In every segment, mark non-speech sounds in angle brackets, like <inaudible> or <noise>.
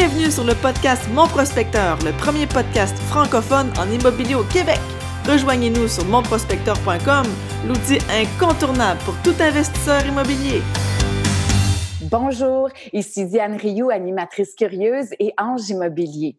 Bienvenue sur le podcast Mon Prospecteur, le premier podcast francophone en immobilier au Québec. Rejoignez-nous sur monprospecteur.com, l'outil incontournable pour tout investisseur immobilier. Bonjour, ici Diane Rioux, animatrice curieuse et ange immobilier.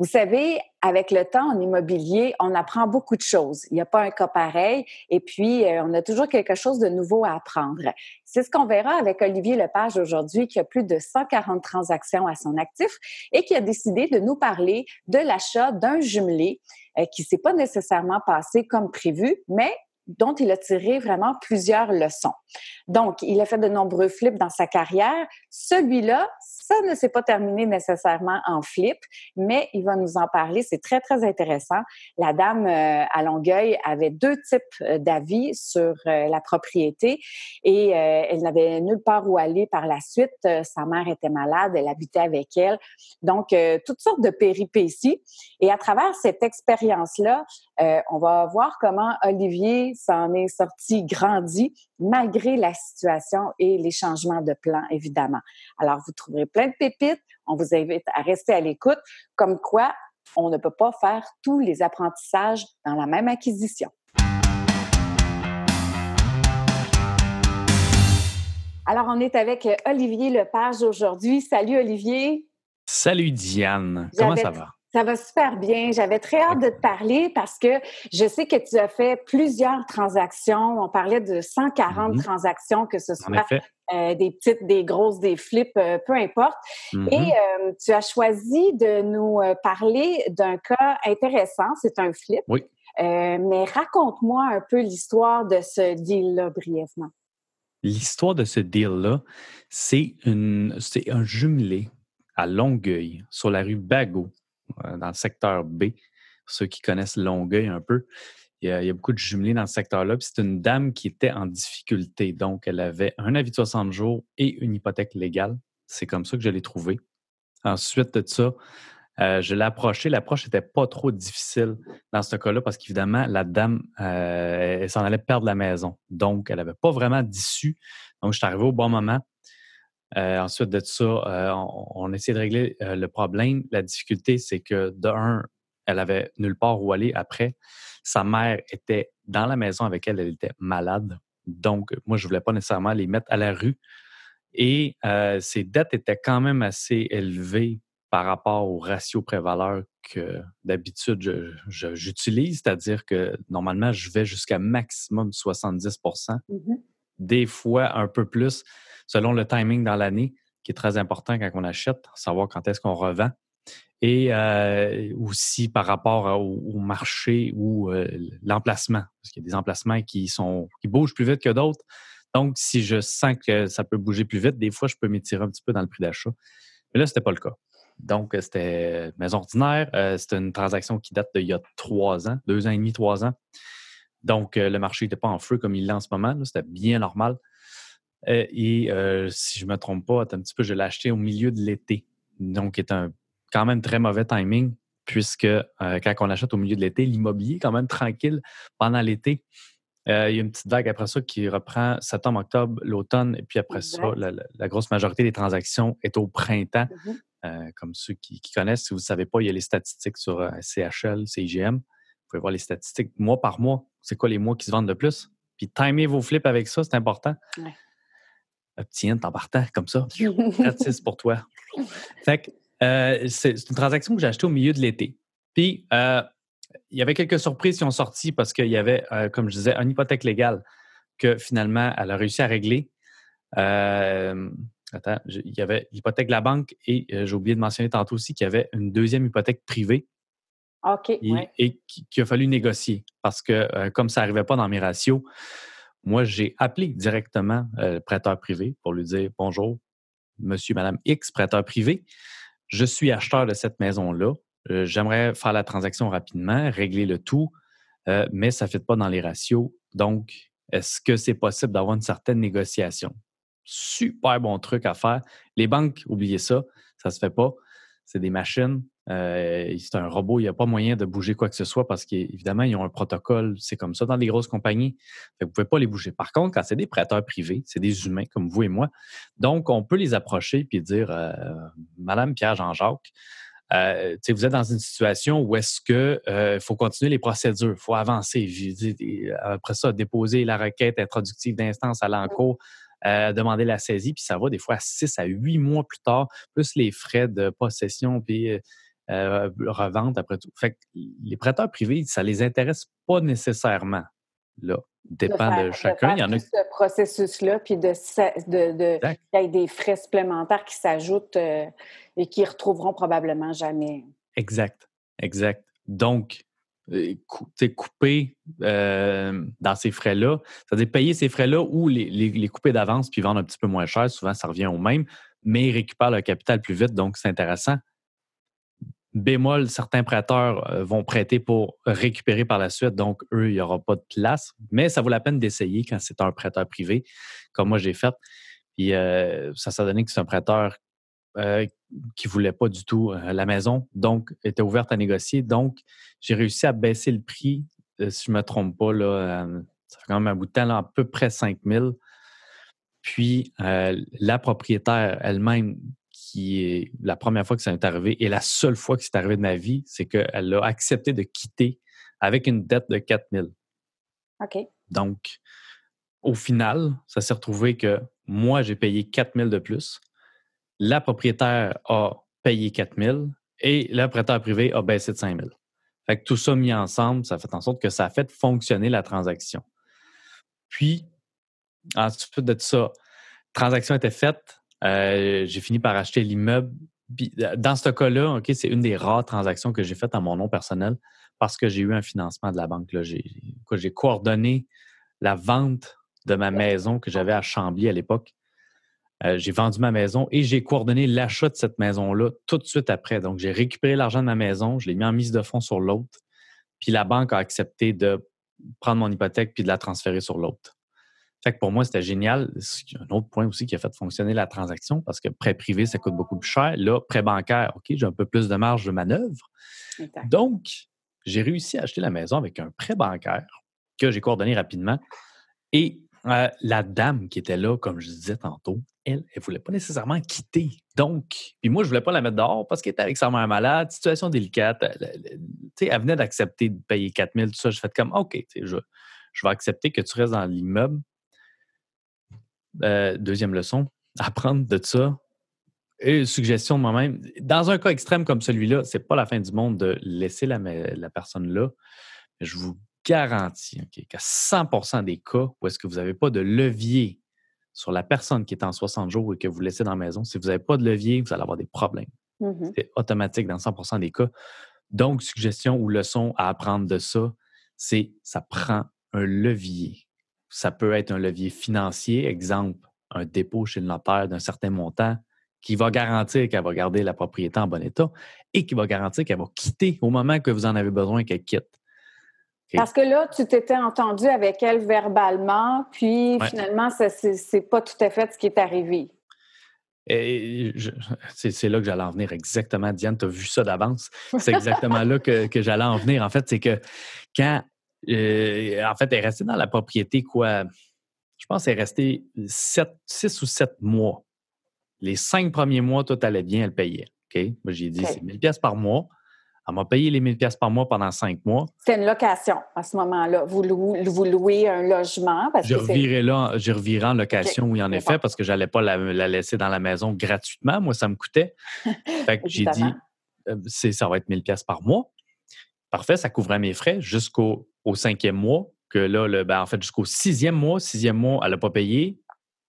Vous savez, avec le temps en immobilier, on apprend beaucoup de choses. Il n'y a pas un cas pareil et puis euh, on a toujours quelque chose de nouveau à apprendre. C'est ce qu'on verra avec Olivier Lepage aujourd'hui qui a plus de 140 transactions à son actif et qui a décidé de nous parler de l'achat d'un jumelé euh, qui s'est pas nécessairement passé comme prévu, mais dont il a tiré vraiment plusieurs leçons. Donc, il a fait de nombreux flips dans sa carrière. Celui-là, ça ne s'est pas terminé nécessairement en flip, mais il va nous en parler. C'est très, très intéressant. La dame euh, à Longueuil avait deux types euh, d'avis sur euh, la propriété et elle n'avait nulle part où aller par la suite. sa mère était malade, elle habitait avec elle. Donc, toutes sortes de péripéties. Et à travers cette expérience-là, on va voir comment Olivier s'en est sorti grandi malgré la situation et les changements de plan, évidemment. Alors, vous trouverez plein de pépites. On vous invite à rester à l'écoute, comme quoi on ne peut pas faire tous les apprentissages dans la même acquisition. Alors, on est avec Olivier Lepage aujourd'hui. Salut Olivier. Salut Diane. Comment ça va? Ça va super bien. J'avais très hâte de te parler parce que je sais que tu as fait plusieurs transactions. On parlait de 140 mm-hmm. transactions, que ce soit euh, des petites, des grosses, des flips, euh, peu importe. Et mm-hmm. euh, tu as choisi de nous parler d'un cas intéressant. C'est un flip. Oui. mais raconte-moi un peu l'histoire de ce deal-là brièvement. L'histoire de ce deal-là, c'est un jumelé à Longueuil, sur la rue Bagot. Euh, dans le secteur B. ceux qui connaissent Longueuil un peu, il y a, beaucoup de jumelés dans ce secteur-là. c'est une dame qui était en difficulté. Donc, elle avait un avis de 60 jours et une hypothèque légale. C'est comme ça que je l'ai trouvée. Ensuite de ça, euh, je l'ai approchée. L'approche n'était pas trop difficile dans ce cas-là parce qu'évidemment, la dame, euh, elle s'en allait perdre la maison. Donc, elle n'avait pas vraiment d'issue. Donc, je suis arrivé au bon moment. Euh, ensuite de ça, euh, on, on, essayé de régler euh, le problème. La difficulté, c'est que de un, elle avait nulle part où aller après. Sa mère était dans la maison avec elle, elle était malade. Donc, moi, je ne voulais pas nécessairement les mettre à la rue. Et ses dettes étaient quand même assez élevées par rapport au ratio prévaleur que d'habitude j'utilise, c'est-à-dire que normalement, je vais jusqu'à maximum 70% mmh des fois un peu plus selon le timing dans l'année, qui est très important quand on achète, savoir quand est-ce qu'on revend. Et euh, aussi par rapport au, marché ou euh, l'emplacement, parce qu'il y a des emplacements qui sont qui bougent plus vite que d'autres. Donc, si je sens que ça peut bouger plus vite, des fois, je peux m'étirer un petit peu dans le prix d'achat. Mais là, ce n'était pas le cas. Donc, c'était maison ordinaire. Euh, c'était une transaction qui date d'il y a trois ans, deux ans et demi, trois ans. Donc, le marché n'était pas en feu comme il l'est en ce moment. C'était bien normal. Euh, et euh, si je ne me trompe pas, un petit peu, je l'ai acheté au milieu de l'été. Donc, c'est un quand même très mauvais timing, puisque euh, quand on achète au milieu de l'été, l'immobilier est quand même tranquille pendant l'été. il y a une petite vague après ça qui reprend septembre, octobre, l'automne, et puis après ça, la, grosse majorité des transactions est au printemps. Mmh comme ceux qui, connaissent, si vous ne savez pas, il y a les statistiques sur CHL, CIGM. Vous pouvez voir les statistiques mois par mois. C'est quoi les mois qui se vendent le plus? Puis timer vos flips avec ça, c'est important tiens, t'en partant comme ça. <laughs> Gratis pour toi. Fait euh, c'est une transaction que j'ai achetée au milieu de l'été. Puis, euh, il y avait quelques surprises qui ont sorti parce qu'il y avait, euh, comme je disais, une hypothèque légale que finalement, elle a réussi à régler. attends, il y avait l'hypothèque de la banque et j'ai oublié de mentionner tantôt aussi qu'il y avait une deuxième hypothèque privée. OK. Et, qu'il a fallu négocier parce que comme ça n'arrivait pas dans mes ratios, moi, j'ai appelé directement euh, le prêteur privé pour lui dire bonjour, monsieur, madame X, prêteur privé. Je suis acheteur de cette maison-là. Euh, j'aimerais faire la transaction rapidement, régler le tout, euh, mais ça ne fait pas dans les ratios. Donc, est-ce que c'est possible d'avoir une certaine négociation? Super bon truc à faire. Les banques, oubliez ça, ça ne se fait pas. C'est des machines. Euh, c'est un robot, il n'y a pas moyen de bouger quoi que ce soit parce qu'évidemment, ils ont un protocole, c'est comme ça dans les grosses compagnies. vous ne pouvez pas les bouger. Par contre, quand c'est des prêteurs privés, c'est des humains comme vous et moi, donc on peut les approcher et dire euh, Madame Pierre-Jean-Jacques, euh, vous êtes dans une situation où est-ce qu'il faut continuer les procédures, il faut avancer. Après ça, déposer la requête introductive d'instance à l'encours, demander la saisie, puis ça va des fois à six à huit mois plus tard, plus les frais de possession, puis euh, revente après tout. Fait que les prêteurs privés, ça les intéresse pas nécessairement. Là, dépend de, chacun. Il y en a ce processus-là, puis de, de, y ait des frais supplémentaires qui s'ajoutent euh, et qui retrouveront probablement jamais. Exact, exact. Donc, euh, couper dans ces frais-là, c'est-à-dire payer ces frais-là ou les, les couper d'avance puis vendre un petit peu moins cher, souvent ça revient au même, mais ils récupèrent le capital plus vite, donc c'est intéressant. Bémol, certains prêteurs euh, vont prêter pour récupérer par la suite, donc eux, il n'y aura pas de place. Mais ça vaut la peine d'essayer quand c'est un prêteur privé, comme moi j'ai fait. Puis euh, ça s'est donné que c'est un prêteur euh, qui ne voulait pas du tout la maison, donc était ouverte à négocier. Donc, j'ai réussi à baisser le prix, si je ne me trompe pas, ça fait quand même un bout de temps, à peu près 5 000. Puis la propriétaire elle-même qui est la première fois que ça m'est arrivé et la seule fois que c'est arrivé de ma vie, c'est qu'elle a accepté de quitter avec une dette de 4 000. OK. Donc, au final, ça s'est retrouvé que moi, j'ai payé 4 000 de plus. La propriétaire a payé 4 000 et le prêteur privé a baissé de 5 000. Fait que tout ça mis ensemble, ça fait en sorte que ça a fait fonctionner la transaction. Puis, ensuite de ça, la transaction était faite, euh, j'ai fini par acheter l'immeuble. Dans ce cas-là, ok, c'est une des rares transactions que j'ai faites à mon nom personnel parce que j'ai eu un financement de la banque. J'ai coordonné la vente de ma maison que j'avais à Chambly à l'époque. Euh, j'ai vendu ma maison et j'ai coordonné l'achat de cette maison-là tout de suite après. Donc, j'ai récupéré l'argent de ma maison, je l'ai mis en mise de fonds sur l'autre, puis la banque a accepté de prendre mon hypothèque puis de la transférer sur l'autre. Fait que pour moi, c'était génial. Un autre point aussi qui a fait fonctionner la transaction, parce que prêt privé, ça coûte beaucoup plus cher. Là, prêt bancaire, OK, j'ai un peu plus de marge de manœuvre. Donc, j'ai réussi à acheter la maison avec un prêt bancaire que j'ai coordonné rapidement. Et euh, la dame qui était là, comme je disais tantôt, elle, elle ne voulait pas nécessairement quitter. Donc, puis moi, je ne voulais pas la mettre dehors parce qu'elle était avec sa mère malade, situation délicate. Elle, elle venait d'accepter de payer 4 000, tout ça. Je fais comme, OK, je, je vais accepter que tu restes dans l'immeuble euh, deuxième leçon, <laughs> apprendre de ça. Et suggestion de moi-même. Dans un cas extrême comme celui-là, c'est pas la fin du monde de laisser la, la personne là. je vous garantis qu'à 100% des cas où est-ce que vous n'avez pas de levier sur la personne qui est en 60 jours et que vous laissez dans la maison, si vous n'avez pas de levier, vous allez avoir des problèmes. Mmh c'est automatique dans 100% des cas. Donc, suggestion ou leçon à apprendre de ça, c'est ça prend un levier ça peut être un levier financier, exemple, un dépôt chez le notaire d'un certain montant qui va garantir qu'elle va garder la propriété en bon état et qui va garantir qu'elle va quitter au moment que vous en avez besoin qu'elle quitte. Parce que là, tu t'étais entendu avec elle verbalement, puis finalement, ce n'est pas tout à fait ce qui est arrivé. C'est là que j'allais en venir exactement. Diane, tu as vu ça d'avance. C'est exactement là que, que j'allais en venir. En fait, c'est que quand euh, en fait, elle est restée dans la propriété, quoi? Je pense qu'elle est restée six ou sept mois. Les cinq premiers mois, tout allait bien, elle payait. OK? Moi, j'ai dit, c'est 1000 pièces par mois. Elle m'a payé les 1000 pièces par mois pendant cinq mois. C'est une location à ce moment-là. Vous, louez, un logement. je, revirais là, je revirais en location, oui, en effet, parce que je n'allais pas la, laisser dans la maison gratuitement. Moi, ça me coûtait. <laughs> fait que j'ai dit, euh, ça va être 1000 pièces par mois. Parfait, ça couvrait mes frais jusqu'au au cinquième mois, que là, le, ben, en fait, jusqu'au sixième mois, sixième mois, elle n'a pas payé.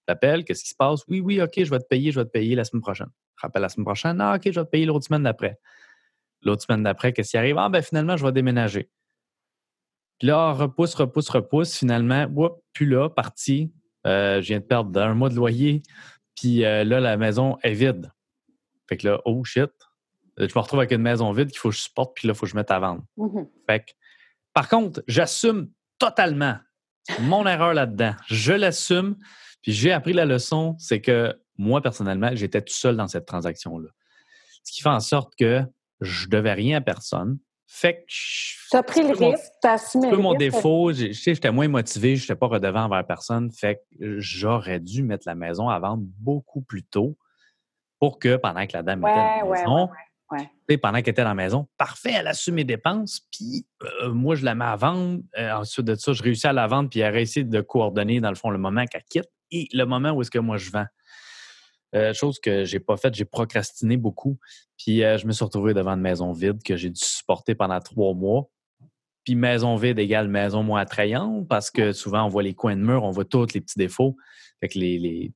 J'appelle, qu'est-ce qui se passe? Oui, oui, OK, je vais te payer, je vais te payer la semaine prochaine. Je rappelle la semaine prochaine, non, OK, je vais te payer l'autre semaine d'après. L'autre semaine d'après, qu'est-ce qui arrive? Ah, ben finalement, je vais déménager. Puis là, repousse, repousse, repousse. Finalement, whoop, plus là, parti. Euh, je viens de perdre un mois de loyer. Puis euh, là, la maison est vide. Fait que là, oh shit. Je me retrouve avec une maison vide qu'il faut que je supporte, puis là, il faut que je mette à vendre. Mmh fait que par contre, j'assume totalement mon erreur là-dedans. Je l'assume. Puis j'ai appris la leçon, c'est que moi, personnellement, j'étais tout seul dans cette transaction-là. Ce qui fait en sorte que je devais rien à personne. Fait que tu as pris le risque, tu as assumé le mon défaut, je sais, j'étais moins motivé, je n'étais pas redevant envers personne. Fait que j'aurais dû mettre la maison à vendre beaucoup plus tôt pour que pendant que la dame était à la maison, pendant qu'elle était dans la maison, parfait, elle assume mes dépenses, puis euh, moi, je la mets à vendre. Euh, ensuite de ça, je réussis à la vendre, puis elle réussit de coordonner, dans le fond, le moment qu'elle quitte et le moment où est-ce que moi je vends. Euh, chose que j'ai pas faite, j'ai procrastiné beaucoup. Puis je me suis retrouvé devant une maison vide que j'ai dû supporter pendant trois mois. Puis maison vide égale maison moins attrayante parce que souvent on voit les coins de mur, on voit tous les petits défauts. Fait que les, les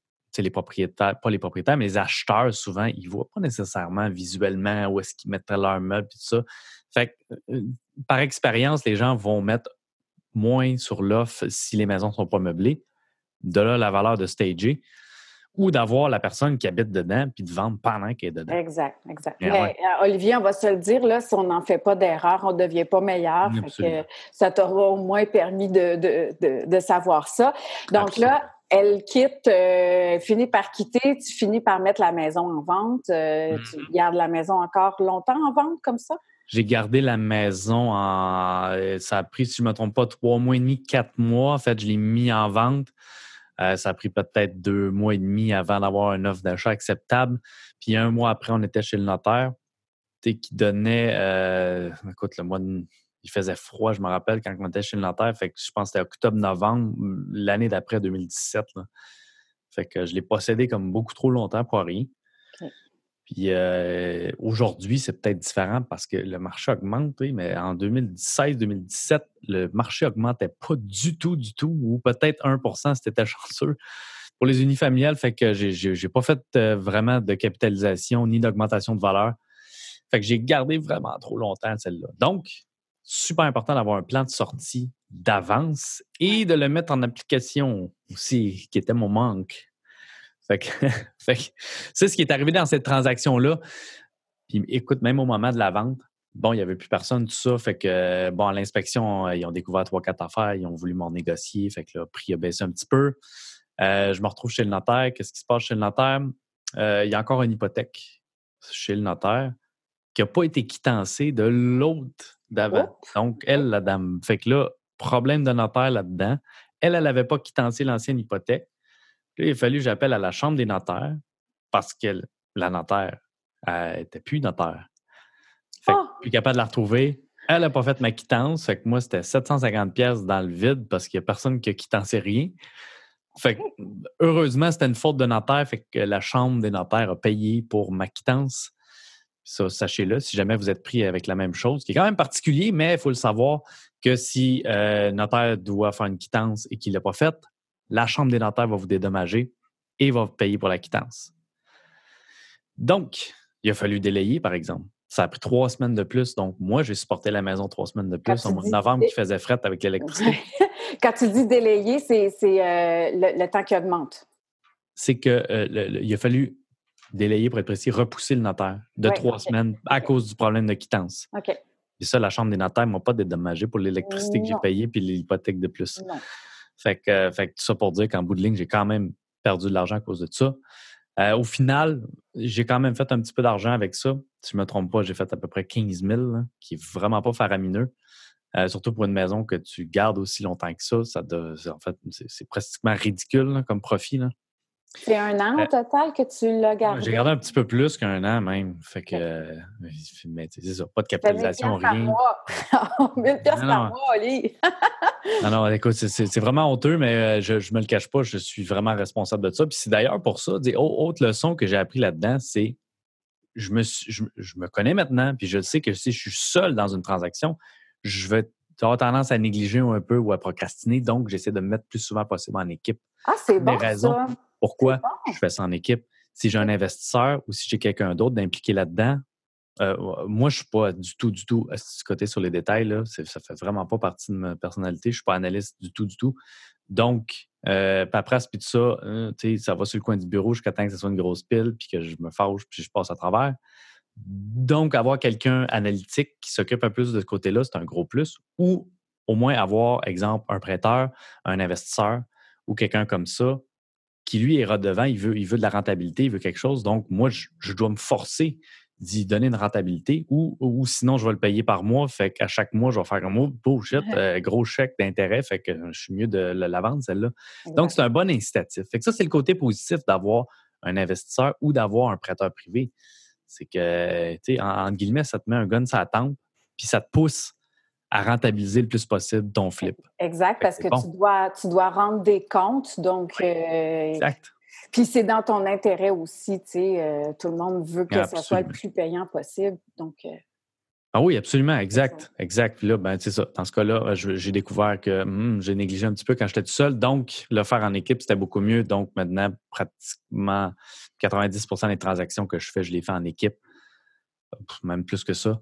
propriétaires, pas les propriétaires, mais les acheteurs, souvent, ils ne voient pas nécessairement visuellement où est-ce qu'ils mettraient leurs meubles et tout ça. Fait que, euh, par expérience, les gens vont mettre moins sur l'offre si les maisons ne sont pas meublées. De là, la valeur de stager ou d'avoir la personne qui habite dedans puis de vendre pendant qu'elle est dedans. Exact, exact. Mais, euh, Olivier, on va se le dire, là, si on n'en fait pas d'erreur, on ne devient pas meilleur. ça t'aura au moins permis de, savoir ça. Donc là, elle quitte, euh, finit par quitter, tu finis par mettre la maison en vente. Euh, tu mm-hmm. gardes la maison encore longtemps en vente comme ça? J'ai gardé la maison en. Euh, ça a pris, si je ne me trompe pas, trois mois et demi, quatre mois. En fait, je l'ai mis en vente. ça a pris peut-être deux mois et demi avant d'avoir une offre d'achat acceptable. Puis un mois après, on était chez le notaire qui donnait, écoute, le mois de il faisait froid, je me rappelle, quand on était chez le notaire. Fait que je pense que c'était octobre-novembre, l'année d'après 2017. Fait que je l'ai possédé comme beaucoup trop longtemps pour rien. Puis euh, aujourd'hui, c'est peut-être différent parce que le marché augmente, mais en 2016-2017, le marché augmentait pas du tout, du tout, ou peut-être 1% c'était <laughs> chanceux pour les unifamiliales. Fait que j'ai pas fait euh, vraiment de capitalisation ni d'augmentation de valeur. Fait que j'ai gardé vraiment trop longtemps celle-là. Donc, super important d'avoir un plan de sortie d'avance et de le mettre en application aussi, qui était mon manque. <laughs> Fait que, c'est ce qui est arrivé dans cette transaction-là. Puis écoute, même au moment de la vente, bon, il n'y avait plus personne, tout ça. Fait que, bon, à l'inspection, ils ont découvert trois, quatre affaires, ils ont voulu m'en négocier. Fait que le prix a baissé un petit peu. Euh, je me retrouve chez le notaire. Qu'est-ce qui se passe chez le notaire? Euh, il y a encore une hypothèque chez le notaire qui n'a pas été quittancée de l'autre d'avant. Donc, elle, la dame. Fait que là, problème de notaire là-dedans. Elle, elle n'avait pas quittancé l'ancienne hypothèque. Là, il a fallu que j'appelle à la chambre des notaires parce que la notaire n'était plus notaire. Fait que, oh! plus capable de la retrouver. Elle n'a pas fait ma quittance. Fait que moi, c'était 750 pièces dans le vide parce qu'il n'y a personne qui a quittancé rien. Fait que, heureusement, c'était une faute de notaire. Fait que la chambre des notaires a payé pour ma quittance. Ça, sachez-le, si jamais vous êtes pris avec la même chose, qui est quand même particulier, mais il faut le savoir que si euh, notaire doit faire une quittance et qu'il ne l'a pas faite, la Chambre des notaires va vous dédommager et va vous payer pour la quittance. Donc, il a fallu délayer, par exemple. Ça a pris trois semaines de plus. Donc, moi, j'ai supporté la maison trois semaines de plus en mois de novembre qui faisait fret avec l'électricité. <laughs> Quand tu dis délayer, c'est euh, le, temps qui augmente. C'est qu'il euh, a fallu délayer, pour être précis, repousser le notaire de trois semaines à cause du problème de quittance. OK. Et ça, la Chambre des notaires ne m'a pas dédommagé pour l'électricité que j'ai payée puis l'hypothèque de plus. Fait que, fait tout ça pour dire qu'en bout de ligne, j'ai quand même perdu de l'argent à cause de ça. Euh, au final, j'ai quand même fait un petit peu d'argent avec ça. Si je ne me trompe pas, j'ai fait à peu près 15 000, qui est vraiment pas faramineux. Euh, surtout pour une maison que tu gardes aussi longtemps que ça. ça en fait, c'est pratiquement ridicule comme profit. Là. C'est un an au euh, total que tu l'as gardé? J'ai gardé un petit peu plus qu'un an même. Fait que, euh, mais c'est ça, pas de capitalisation, rien. 1000 <laughs> pièces par mois, Oli. <laughs> non, non, écoute, c'est vraiment honteux, mais euh, je, je me le cache pas, je suis vraiment responsable de ça. Puis c'est d'ailleurs pour ça, des autre leçon que j'ai appris là-dedans, c'est je me, je, me connais maintenant, puis je sais que si je suis seul dans une transaction, je vais avoir tendance à négliger un peu ou à procrastiner. Donc, j'essaie de me mettre plus souvent possible en équipe. Ah, c'est bon, ça. Pourquoi je fais ça en équipe? Si j'ai un investisseur ou si j'ai quelqu'un d'autre d'impliqué là-dedans, euh, moi, je ne suis pas du tout, du tout à ce côté sur les détails. Là. Ça ne fait vraiment pas partie de ma personnalité. Je ne suis pas analyste du tout, du tout. Donc, euh, paperasse puis tout ça, hein, ça va sur le coin du bureau jusqu'à temps que ce soit une grosse pile puis que je me fâche puis je passe à travers. Donc, avoir quelqu'un analytique qui s'occupe un peu de ce côté-là, c'est un gros plus. Ou au moins avoir, exemple, un prêteur, un investisseur ou quelqu'un comme ça qui lui est redevant, il veut, il veut de la rentabilité, il veut quelque chose. Donc, moi, je, dois me forcer d'y donner une rentabilité ou, ou sinon je vais le payer par mois. Fait qu'à chaque mois, je vais faire un mot bullshit, euh, gros chèque d'intérêt. Fait que je suis mieux de la vendre, celle-là. Donc, c'est un bon incitatif. Fait que ça, c'est le côté positif d'avoir un investisseur ou d'avoir un prêteur privé. C'est que, tu sais, en, guillemets, ça te met un gun sur la tempe, puis ça te pousse à rentabiliser le plus possible ton flip. Exact, parce que, tu, dois, tu dois rendre des comptes. Donc, euh, exact. Puis c'est dans ton intérêt aussi, tu sais, euh, tout le monde veut que ça soit le plus payant possible. Donc, euh, ah oui, absolument, exact, exact. Puis là, ben, c'est ça. Dans ce cas-là, j'ai découvert que hmm, j'ai négligé un petit peu quand j'étais tout seul. Donc, le faire en équipe, c'était beaucoup mieux. Donc, maintenant, pratiquement 90% des transactions que je fais, je les fais en équipe. Même plus que ça.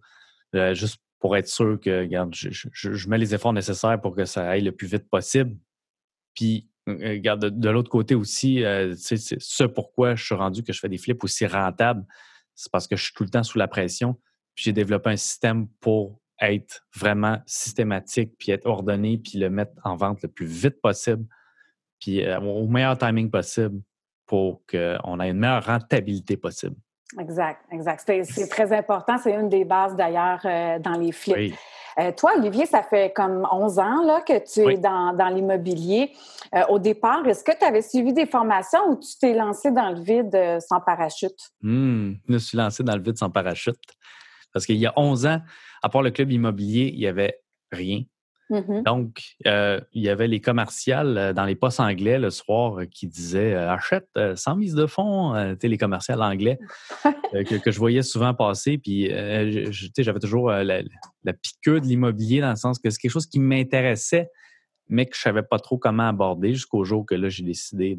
Euh, juste pour être sûr que, regarde, je, mets les efforts nécessaires pour que ça aille le plus vite possible. Puis, euh, regarde, de, l'autre côté aussi, euh, c'est ce pourquoi je suis rendu que je fais des flips aussi rentables. C'est parce que je suis tout le temps sous la pression. Puis j'ai développé un système pour être vraiment systématique, puis être ordonné, puis le mettre en vente le plus vite possible, puis euh, au meilleur timing possible pour qu'on ait une meilleure rentabilité possible. Exact, exact. C'est très important. C'est une des bases d'ailleurs euh, dans les flips. Euh, toi, Olivier, ça fait comme 11 ans là, que tu es dans, l'immobilier. au départ, est-ce que tu avais suivi des formations ou tu t'es lancé dans le vide sans parachute? Mmh, je me suis lancé dans le vide sans parachute. Parce qu'il y a 11 ans, à part le club immobilier, il n'y avait rien. Mm-hmm. Donc, euh, il y avait les commerciales euh, dans les postes anglais le soir euh, qui disaient achète sans mise de fonds, les commerciales anglais <laughs> que, je voyais souvent passer. Puis, j'avais toujours la, piqueur de l'immobilier dans le sens que c'est quelque chose qui m'intéressait, mais que je ne savais pas trop comment aborder jusqu'au jour que là, j'ai décidé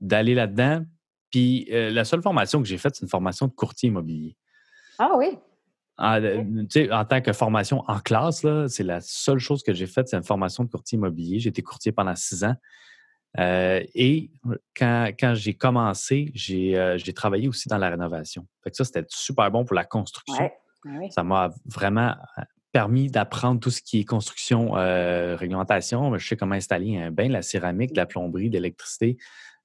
d'aller là-dedans. Puis, la seule formation que j'ai faite, c'est une formation de courtier immobilier. Ah oui. En, tant que formation en classe, c'est la seule chose que j'ai faite, c'est une formation de courtier immobilier. J'ai été courtier pendant six ans. Euh, et quand, j'ai commencé, euh, j'ai travaillé aussi dans la rénovation. Fait que ça, c'était super bon pour la construction. Ça m'a vraiment euh, permis d'apprendre tout ce qui est construction, réglementation. Je sais comment installer un bain, la céramique, la plomberie, l'électricité,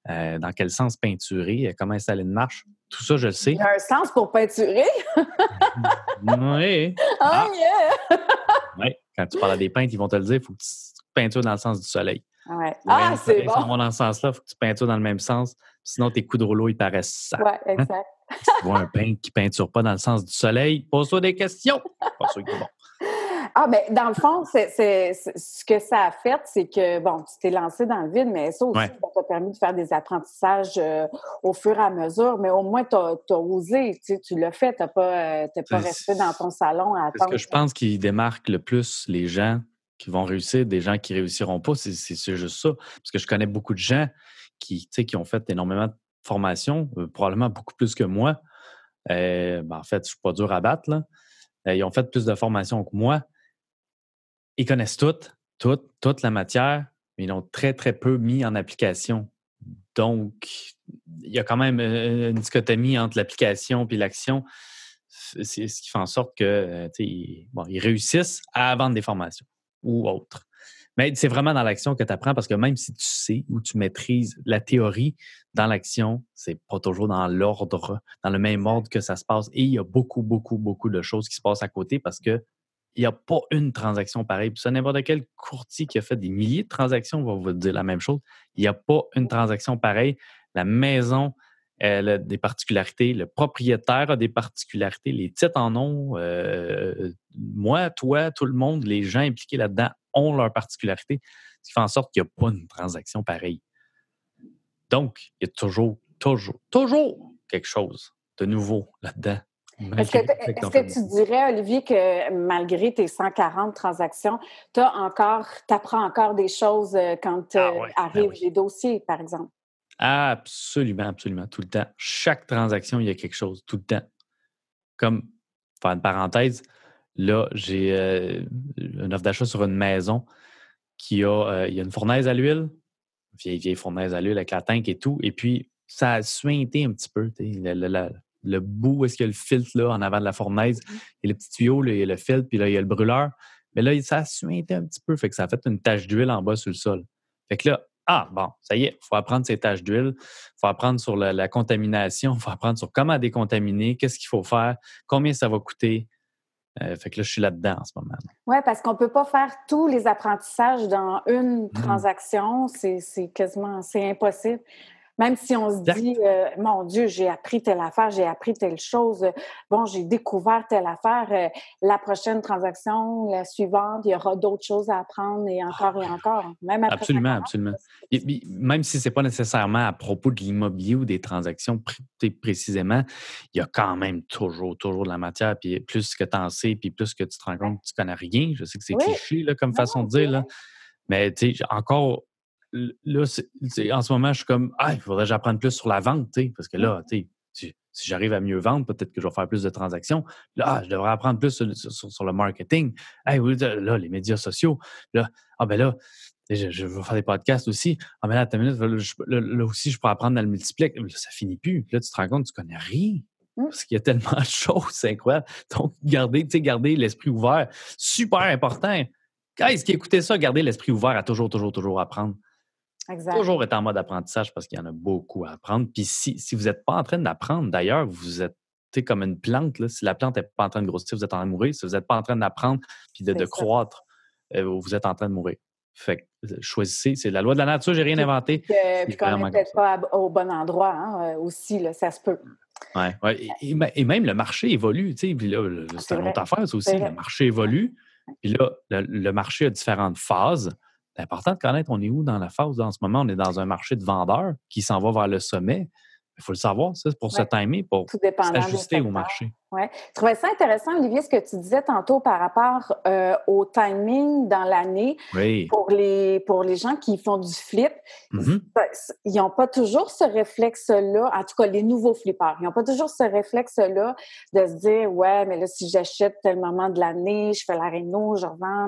dans quel sens peinturer, comment installer une marche. Tout ça, je le sais. Il y a un sens pour peinturer. <laughs> oui. Oh ah. yeah! oui. Quand tu parles à des peintres, ils vont te le dire, il faut que tu peintures dans le sens du soleil. Ouais. Ah, c'est bon. vont dans ce sens-là, il faut que tu peintures dans le même sens. Sinon, tes coups de rouleau, ils paraissent ça. Oui, exact. Hein? si tu vois un peintre qui ne peinture pas dans le sens du soleil, pose-toi des questions. Pas sûr que bon. Ah, ben dans le fond, c'est, ce que ça a fait, c'est que, bon, tu t'es lancé dans le vide, mais ça aussi, ça t'a permis de faire des apprentissages euh, au fur et à mesure, mais au moins, tu as, osé, tu, tu l'as fait, tu n'as pas, euh, pas resté dans ton salon à attendre. Ce que je pense qui démarque le plus les gens qui vont réussir des gens qui réussiront pas, c'est, juste ça. Parce que je connais beaucoup de gens qui, qui ont fait énormément de formations, euh, probablement beaucoup plus que moi. Ben, en fait, je suis pas dur à battre, là. ils ont fait plus de formations que moi ils connaissent toutes, toute, toute la matière, mais ils l'ont très, très peu mis en application. Donc, il y a quand même euh, une dichotomie entre l'application et l'action. C'est ce qui fait en sorte que euh, ils, ils réussissent à vendre des formations ou autres. Mais c'est vraiment dans l'action que tu apprends parce que même si tu sais ou tu maîtrises la théorie, dans l'action, c'est pas toujours dans l'ordre, dans le même ordre que ça se passe. Et il y a beaucoup, beaucoup, beaucoup de choses qui se passent à côté parce que il n'y a pas une transaction pareille. Puis ça, n'importe quel courtier qui a fait des milliers de transactions va vous dire la même chose. Il n'y a pas une transaction pareille. La maison, elle a des particularités. Le propriétaire a des particularités. Les titres en ont. Euh, moi, toi, tout le monde, les gens impliqués là-dedans ont leurs particularités. Ce qui fait en sorte qu'il n'y a pas une transaction pareille. Donc, il y a toujours, toujours, toujours quelque chose de nouveau là-dedans. Est-ce que, tu dirais, Olivier, que malgré tes 140 transactions, tu encore, apprends encore des choses euh, quand ah euh, ben arrivent les dossiers, par exemple? Absolument, absolument, tout le temps. Chaque transaction, il y a quelque chose, tout le temps. Comme, faire une parenthèse, là, j'ai euh, une offre d'achat sur une maison qui a, il y a une fournaise à l'huile, vieille, vieille fournaise à l'huile avec la tank et tout, et puis ça a suinté un petit peu. La, le bout où est-ce qu'il y a le filtre là, en avant de la fournaise. Mmh. Il y a le petit tuyau, il y a le filtre, puis là, il y a le brûleur. Mais là, ça a suinté un petit peu, fait que ça a fait une tache d'huile en bas sur le sol. Fait que là, Ah, bon, ça y est, il faut apprendre ces tâches d'huile, il faut apprendre sur la, contamination, il faut apprendre sur comment décontaminer, qu'est-ce qu'il faut faire, combien ça va coûter. Euh, fait que là, je suis là-dedans en ce moment. Oui, parce qu'on ne peut pas faire tous les apprentissages dans une mmh. transaction. C'est quasiment, c'est impossible. Même si on se dit, euh, mon Dieu, j'ai appris telle affaire, j'ai appris telle chose, bon, j'ai découvert telle affaire, euh, la prochaine transaction, la suivante, il y aura d'autres choses à apprendre et encore et encore. Même absolument, absolument. même si ce n'est pas nécessairement à propos de l'immobilier ou des transactions précisément, il y a quand même toujours, toujours de la matière. Puis plus que tu en sais, puis plus que tu te rends compte que tu ne connais rien. Je sais que c'est cliché là, comme façon de dire. Là. Mais encore là, en ce moment, je suis comme, ah, il faudrait que j'apprenne plus sur la vente, parce que là, si, si j'arrive à mieux vendre, peut-être que je vais faire plus de transactions. Là, ah, je devrais apprendre plus sur, le marketing. oui, là, les médias sociaux. Là, ah, ben là, je, vais faire des podcasts aussi. Ah, mais là, attends minute, là, aussi, je pourrais apprendre dans le multiplex. Ça finit plus. Là, tu te rends compte, tu connais rien. Mmh. Parce qu'il y a tellement de choses, c'est incroyable. Donc, garder, garder l'esprit ouvert, super important. Guys, qui écoutez ça, garder l'esprit ouvert à toujours, toujours, toujours apprendre. Toujours être en mode apprentissage parce qu'il y en a beaucoup à apprendre. Puis si, si vous n'êtes pas en train d'apprendre, d'ailleurs, vous êtes comme une plante. Là, si la plante n'est pas en train de grossir, vous êtes en train de mourir. Si vous n'êtes pas en train d'apprendre puis de, croître, euh, vous êtes en train de mourir. Fait que euh, choisissez. C'est la loi de la nature, j'ai rien inventé. puis qu'on n'est peut-être pas au bon endroit hein, euh, aussi, là, ça se peut. Ouais, ouais. Et, même le marché évolue. Puis là, c'est une autre affaire, aussi. Le marché évolue. Puis là, le, marché a différentes phases important de connaître on est où dans la phase? En ce moment, on est dans un marché de vendeurs qui s'en va vers le sommet. Il faut le savoir, ça, pour se timer, pour s'ajuster au marché. Ouais. Je trouvais ça intéressant, Olivier, ce que tu disais tantôt par rapport euh, au timing dans l'année. Pour, les, pour les gens qui font du flip, mm-hmm. ils n'ont pas toujours ce réflexe-là, en tout cas les nouveaux flippers, ils n'ont pas toujours ce réflexe-là de se dire Ouais, mais là, si j'achète tel moment de l'année, je fais la réno, je revends,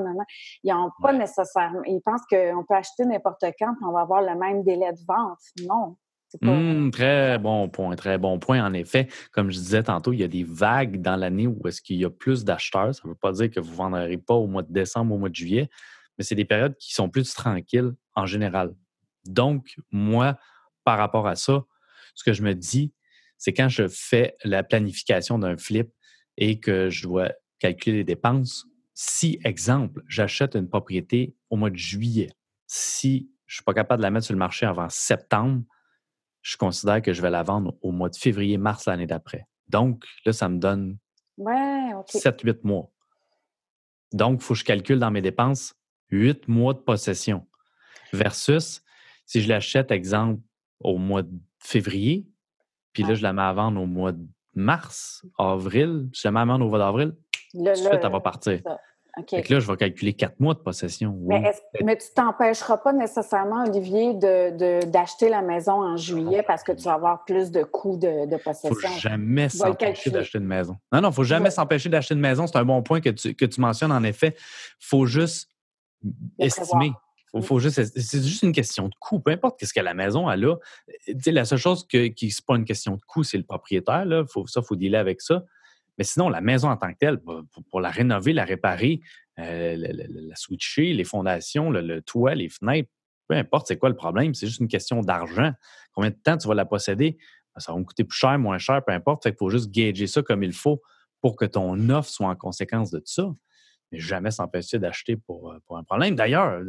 Ils n'ont pas nécessairement. Ils pensent qu'on peut acheter n'importe quand et on va avoir le même délai de vente. Non. Mmh, très bon point, très bon point. En effet, comme je disais tantôt, il y a des vagues dans l'année où est-ce qu'il y a plus d'acheteurs. Ça ne veut pas dire que vous ne vendrez pas au mois de décembre, au mois de juillet, mais c'est des périodes qui sont plus tranquilles en général. Donc, moi, par rapport à ça, ce que je me dis, c'est quand je fais la planification d'un flip et que je dois calculer les dépenses, si, exemple, j'achète une propriété au mois de juillet, si je ne suis pas capable de la mettre sur le marché avant septembre, je considère que je vais la vendre au mois de février-mars l'année d'après. Donc, là, ça me donne 7-8 mois. Donc, il faut que je calcule dans mes dépenses 8 mois de possession. Versus, si je l'achète, exemple, au mois de février, puis là, je la mets à vendre au mois de mars, avril, je la mets à vendre au mois d'avril, tout de suite, elle va partir. Là, je vais calculer quatre mois de possession. Mais, tu ne t'empêcheras pas nécessairement, Olivier, d'acheter la maison en juillet parce que tu vas avoir plus de coûts de, possession? Il ne faut jamais s'empêcher d'acheter une maison. Non, non, il ne faut jamais s'empêcher d'acheter une maison. C'est un bon point que tu, que tu mentionnes, en effet. Il faut juste estimer. Faut, faut juste, c'est juste une question de coût. Peu importe ce que la maison a là. la seule chose qui n'est pas une question de coût, c'est le propriétaire. Là. Faut, ça, il faut dealer avec ça. Mais sinon, la maison en tant que telle, pour, la rénover, la réparer, euh, la, switcher, les fondations, le, toit, les fenêtres, peu importe c'est quoi le problème, c'est juste une question d'argent. Combien de temps tu vas la posséder? Ben, ça va me coûter plus cher, moins cher, peu importe. Il faut juste gager ça comme il faut pour que ton offre soit en conséquence de ça. Mais jamais s'empêcher d'acheter pour, euh, pour un problème. D'ailleurs,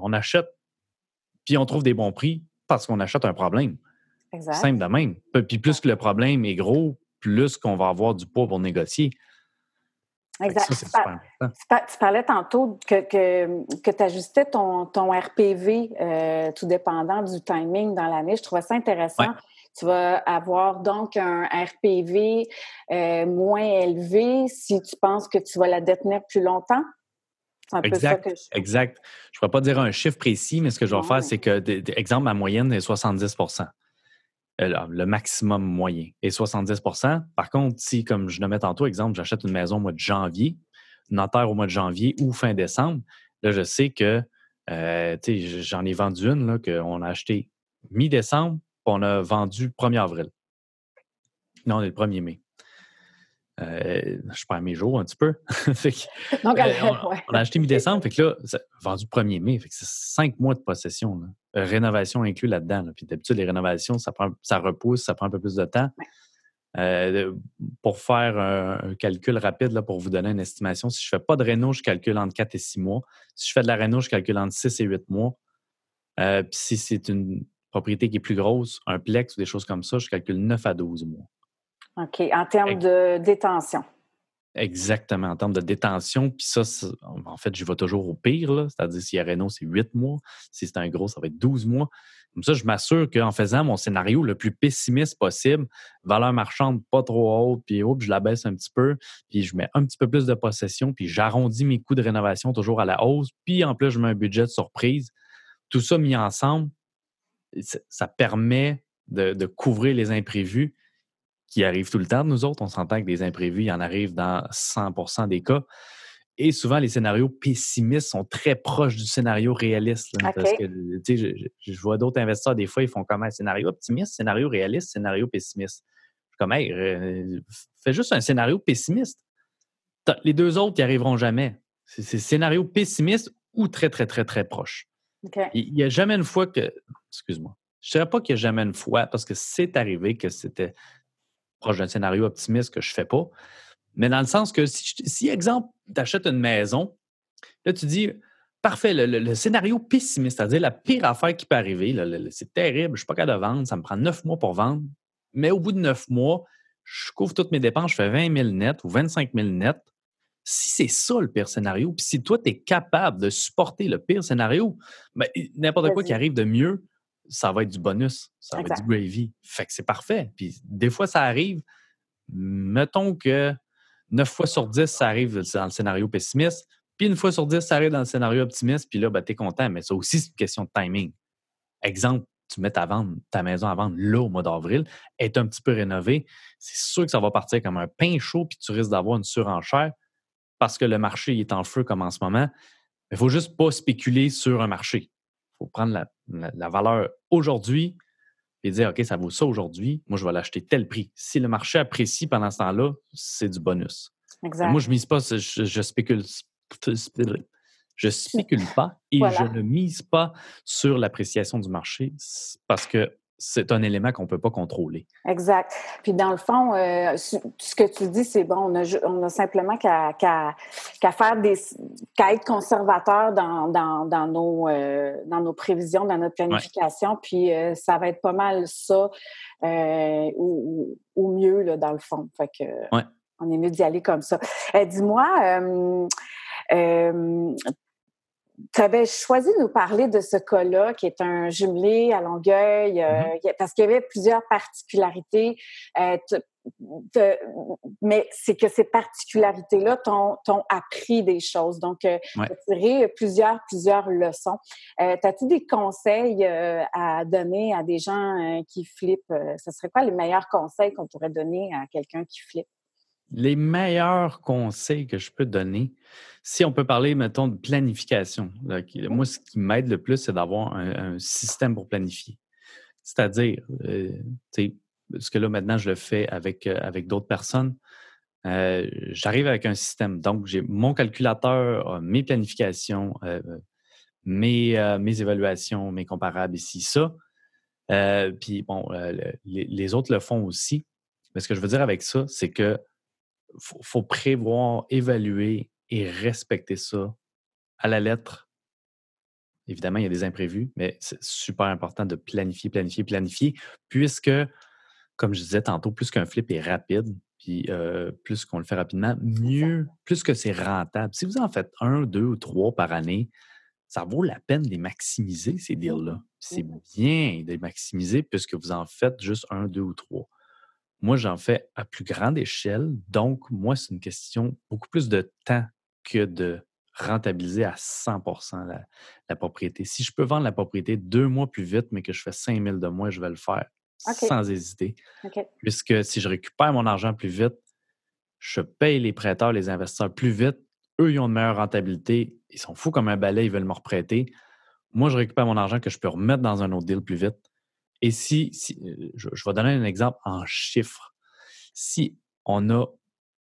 on achète, puis on trouve des bons prix parce qu'on achète un problème. Exact. Simple de même. Puis plus que le problème est gros, plus qu'on va avoir du poids pour négocier. Exact. tu, parlais tantôt que, que, tu ajustais ton, ton RPV euh, tout dépendant du timing dans l'année. Je trouvais ça intéressant. Tu vas avoir donc un RPV euh, moins élevé si tu penses que tu vas la détenir plus longtemps. Un exact, peu ça que je... exact. Je ne pourrais pas dire un chiffre précis, mais ce que je vais faire, c'est que, exemple, ma moyenne est 70 euh, le maximum moyen est 70% Par contre, si, comme je le mets tantôt, exemple, j'achète une maison au mois de janvier, notaire au mois de janvier ou fin décembre, là, je sais que euh, j'en ai vendu une qu'on a acheté mi-décembre, puis on a vendu 1er avril. Non, on est le 1er mai. Euh, je perds mes jours un petit peu. <laughs> Donc, <laughs> on, a acheté mi-décembre, fait que là, vendu 1er mai, fait que c'est cinq mois de possession. Rénovation inclus là-dedans. Puis d'habitude, les rénovations, ça, prend, ça repousse, ça prend un peu plus de temps. Euh, pour faire un, calcul rapide, là, pour vous donner une estimation, si je ne fais pas de réno, je calcule entre 4 et 6 mois. Si je fais de la réno, je calcule entre 6 et 8 mois. Euh, puis si c'est une propriété qui est plus grosse, un plex ou des choses comme ça, je calcule 9 à 12 mois. OK. En termes de détention. Exactement, en termes de détention. Puis ça, en fait, je vais toujours au pire. C'est-à-dire, a Renault, c'est 8 mois. Si c'est un gros, ça va être 12 mois. Comme ça, je m'assure qu'en faisant mon scénario le plus pessimiste possible, valeur marchande pas trop haute, puis hop, je la baisse un petit peu, puis je mets un petit peu plus de possession, puis j'arrondis mes coûts de rénovation toujours à la hausse, puis en plus, je mets un budget de surprise. Tout ça mis ensemble, ça permet de couvrir les imprévus qui arrivent tout le temps de nous autres. On s'entend que des imprévus, il en arrive dans 100% des cas. Et souvent, les scénarios pessimistes sont très proches du scénario réaliste. Parce que, je, vois d'autres investisseurs, des fois, ils font comme un scénario optimiste, scénario réaliste, scénario pessimiste. Je suis comme, hey, euh, fais juste un scénario pessimiste. Les deux autres, ils n'y arriveront jamais. C'est scénario pessimiste ou très, très, très, très proche. Il n'y a jamais une fois que. Excuse-moi. Je ne dirais pas qu'il n'y a jamais une fois, parce que c'est arrivé que c'était proche d'un scénario optimiste que je ne fais pas. Mais dans le sens que si, si exemple, tu achètes une maison, là, tu dis, parfait, le, scénario pessimiste, c'est-à-dire la pire affaire qui peut arriver, c'est terrible, je ne suis pas capable de vendre, ça me prend neuf mois pour vendre, mais au bout de neuf mois, je couvre toutes mes dépenses, je fais 20 000 net ou 25 000 net. Si c'est ça le pire scénario, puis si toi, tu es capable de supporter le pire scénario, ben, n'importe quoi qui arrive de mieux, ça va être du bonus, ça va être du gravy. Fait que c'est parfait. Puis des fois, ça arrive. Mettons que 9 fois sur 10, ça arrive dans le scénario pessimiste. Puis une fois sur 10, ça arrive dans le scénario optimiste. Puis là, ben, tu es content. Mais ça aussi, c'est une question de timing. Exemple, tu mets ta, vente, ta maison à vendre là au mois d'avril, est un petit peu rénovée. C'est sûr que ça va partir comme un pain chaud, puis tu risques d'avoir une surenchère parce que le marché est en feu comme en ce moment. Il ne faut juste pas spéculer sur un marché. Il faut prendre la, valeur aujourd'hui et dire OK, ça vaut ça aujourd'hui, moi je vais l'acheter tel prix. Si le marché apprécie pendant ce temps-là, c'est du bonus. Moi, je ne mise pas, je, spécule. Je spécule pas et <laughs> je ne mise pas sur l'appréciation du marché parce que c'est un élément qu'on ne peut pas contrôler. Exact. Puis dans le fond, euh, ce que tu dis, c'est bon, on a, on a simplement qu'à faire des qu'à être conservateur dans, dans, dans nos, euh, dans nos prévisions, dans notre planification, puis euh, ça va être pas mal ça ou, ou, mieux là, dans le fond. Fait que on est mieux d'y aller comme ça. Dis-moi, tu avais choisi de nous parler de ce cas-là, qui est un jumelé à Longueuil, euh, mm-hmm. parce qu'il y avait plusieurs particularités. Euh, mais c'est que ces particularités-là t'ont appris des choses. Donc, euh, tu as tiré plusieurs, plusieurs leçons. As-tu des conseils à donner à des gens qui flippent? ce serait quoi les meilleurs conseils qu'on pourrait donner à quelqu'un qui flippe? Les meilleurs conseils que je peux donner, si on peut parler, mettons, de planification. moi, ce qui m'aide le plus, c'est d'avoir un, système pour planifier. C'est-à-dire, euh, ce que là, maintenant, je le fais avec, euh, avec d'autres personnes. Euh, j'arrive avec un système. Donc, j'ai mon calculateur, mes planifications, mes, mes évaluations, mes comparables ici, ça. puis, bon, les, autres le font aussi. Mais ce que je veux dire avec ça, c'est que faut, faut prévoir, évaluer et respecter ça à la lettre. Évidemment, il y a des imprévus, mais c'est super important de planifier, planifier, planifier, puisque, comme je disais tantôt, plus qu'un flip est rapide, puis euh, plus qu'on le fait rapidement, mieux, plus que c'est rentable. Si vous en faites un, deux ou trois par année, ça vaut la peine de les maximiser, ces deals-là. C'est bien de les maximiser puisque vous en faites juste un, deux ou trois. Moi, j'en fais à plus grande échelle. Donc, moi, c'est une question beaucoup plus de temps que de rentabiliser à 100% la, propriété. Si je peux vendre la propriété deux mois plus vite, mais que je fais 5 000 de moins, je vais le faire sans hésiter. Puisque si je récupère mon argent plus vite, je paye les prêteurs, les investisseurs plus vite. Eux, ils ont une meilleure rentabilité. Ils sont fous comme un balai, ils veulent me reprêter. Moi, je récupère mon argent que je peux remettre dans un autre deal plus vite. Et si, euh, je, vais donner un exemple en chiffres. Si on a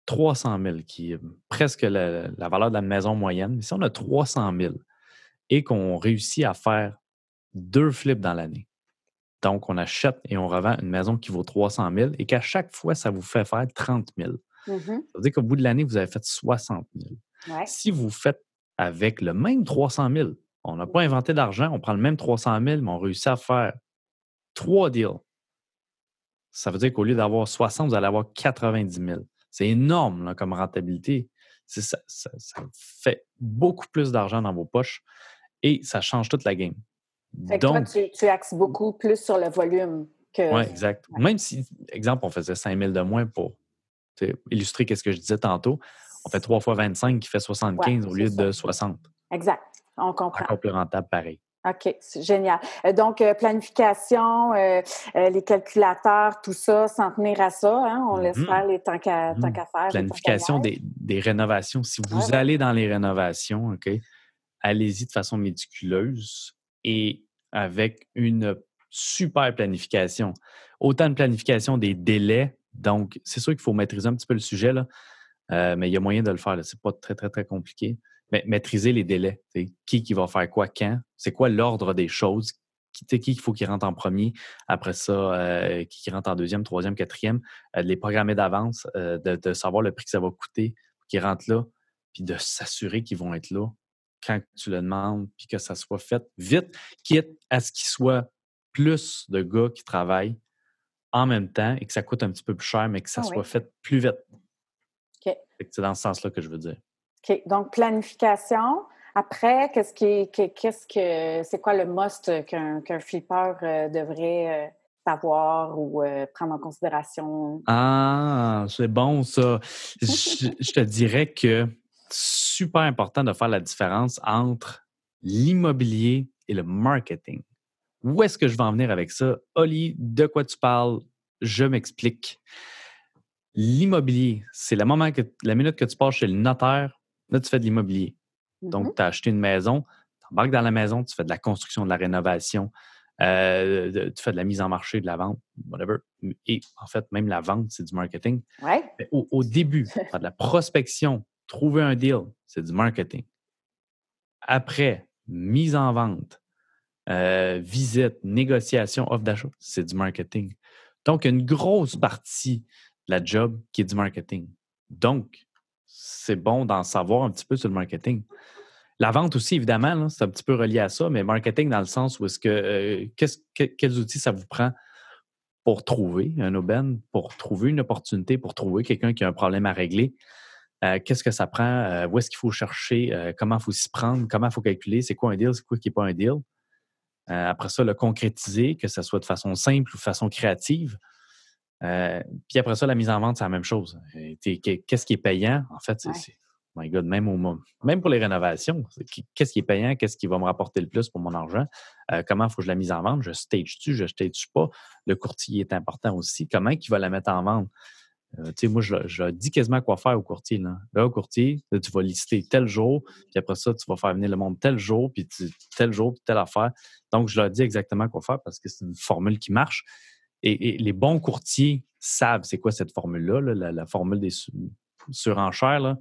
300 000, qui est presque la, valeur de la maison moyenne, si on a 300 000 et qu'on réussit à faire deux flips dans l'année. Donc, on achète et on revend une maison qui vaut 300 000 et qu'à chaque fois, ça vous fait faire 30 000. Mhm. Ça veut dire qu'au bout de l'année, vous avez fait 60 000. Ouais. Si vous faites avec le même 300 000, on n'a pas inventé d'argent, on prend le même 300 000, mais on réussit à faire trois deals. Ça veut dire qu'au lieu d'avoir 60, vous allez avoir 90 000. C'est énorme là, comme rentabilité. C'est Ça, ça- ça fait beaucoup plus d'argent dans vos poches et ça change toute la game. Fait que toi, Donc, tu, tu axes beaucoup plus sur le volume que. oui, exact. ouais. Même si, exemple, on faisait 5 000 de moins pour illustrer ce que je disais tantôt, on fait 3 fois 25 qui fait 75 Ouais, au lieu c'est ça. de 60. Exact. On comprend. Encore plus rentable pareil. OK, c'est génial. Euh, Donc, euh, planification, euh, euh, les calculateurs, tout ça, s'en tenir à ça. Hein? On laisse Mhm. faire les temps qu'à Mhm. tant qu'à faire. Planification des, des rénovations. Si vous ouais. allez dans les rénovations, OK, allez-y de façon méticuleuse et avec une super planification. Autant de planification des délais. Donc, c'est sûr qu'il faut maîtriser un petit peu le sujet, là, euh, mais il y a moyen de le faire. Ce n'est pas très, très, très compliqué. Mais maîtriser les délais. Qui qui va faire quoi quand? C'est quoi l'ordre des choses? Qui, qui il faut qu'il rentre en premier? Après ça, euh, qui rentre en deuxième, troisième, quatrième? Euh, de les programmer d'avance, euh, de, de savoir le prix que ça va coûter pour qu'ils rentrent là, puis de s'assurer qu'ils vont être là quand tu le demandes, puis que ça soit fait vite, quitte à ce qu'il soit plus de gars qui travaillent en même temps et que ça coûte un petit peu plus cher, mais que ça Ah soit oui. fait plus vite. C'est dans ce sens-là que je veux dire. OK. Donc, planification. Après, qu'est-ce qui que- c'est quoi le must qu'un qu'un flipper euh, devrait euh, savoir ou euh, prendre en considération? Ah, c'est bon ça. Je, te dirais que super important de faire la différence entre l'immobilier et le marketing. Où est-ce que je vais en venir avec ça? Oli, de quoi tu parles? Je m'explique. L'immobilier, c'est que la minute que tu passes chez le notaire, là, tu fais de l'immobilier. Donc, tu as acheté une maison, tu embarques dans la maison, tu fais de la construction, de la rénovation, euh, tu fais de la mise en marché, de la vente, whatever. Et en fait, même la vente, c'est du marketing. Ouais. Au, au début, <laughs> faire de la prospection, trouver un deal, c'est du marketing. Après, mise en vente, euh, visite, négociation, offre d'achat, c'est du marketing. Donc, il y a une grosse partie de la job qui est du marketing. Donc, c'est bon d'en savoir un petit peu sur le marketing. La vente aussi, évidemment, c'est un petit peu relié à ça, mais marketing dans le sens où est-ce que, euh, que- quels outils ça vous prend pour trouver un aubaine, pour trouver une opportunité, pour trouver quelqu'un qui a un problème à régler? Euh, qu'est-ce que ça prend? Euh, où est-ce qu'il faut chercher? Comment il faut s'y prendre? Comment il faut calculer? C'est quoi un deal? C'est quoi qui n'est pas un deal? Après ça, le concrétiser, que ce soit de façon simple ou de façon créative. Euh, puis après ça, la mise en vente, c'est la même chose. Euh, Qu'est-ce qui est payant? En fait, c'est. Ouais. c'est- My God, même, au, même pour les rénovations, qu'est-ce qui est payant? Qu'est-ce qui va me rapporter le plus pour mon argent? Euh, comment il faut que je la mise en vente? Je stage-tu? Je stage pas? Le courtier est important aussi. Comment il va la mettre en vente? Euh, tu sais, moi, je, je dis quasiment quoi faire au courtier. Là, Là, au courtier, là, tu vas lister tel jour, puis après ça, tu vas faire venir le monde tel jour, puis tu- tel jour, puis telle affaire. Donc, je leur dis exactement quoi faire parce que c'est une formule qui marche. Et, et les bons courtiers savent c'est quoi cette formule-là, là, la, la formule des su- surenchères. Là.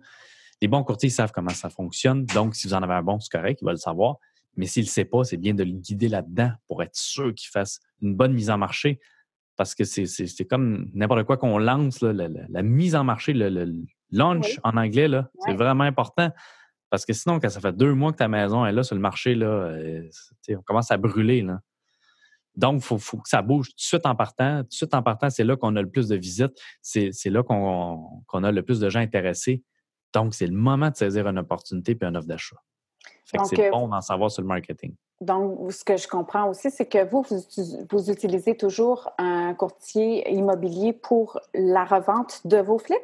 Les bons courtiers savent comment ça fonctionne. Donc, si vous en avez un bon, c'est correct, ils veulent le savoir. Mais s'il ne le sait pas, c'est bien de le guider là-dedans pour être sûr qu'il fasse une bonne mise en marché. Parce que c'est- comme n'importe quoi qu'on lance, là, la, la- la mise en marché, le, le launch Oui. en anglais, c'est vraiment important. Parce que sinon, quand ça fait deux mois que ta maison est là sur le marché, là, euh, on commence à brûler. Là. Donc, il faut, faut que ça bouge tout de suite en partant. Tout de suite en partant, c'est là qu'on a le plus de visites. C'est là qu'on a le plus de gens intéressés. Donc, c'est le moment de saisir une opportunité puis une offre d'achat. Fait que Donc, c'est euh, bon d'en savoir sur le marketing. Donc, ce que je comprends aussi, c'est que vous, vous, utilisez toujours un courtier immobilier pour la revente de vos flips?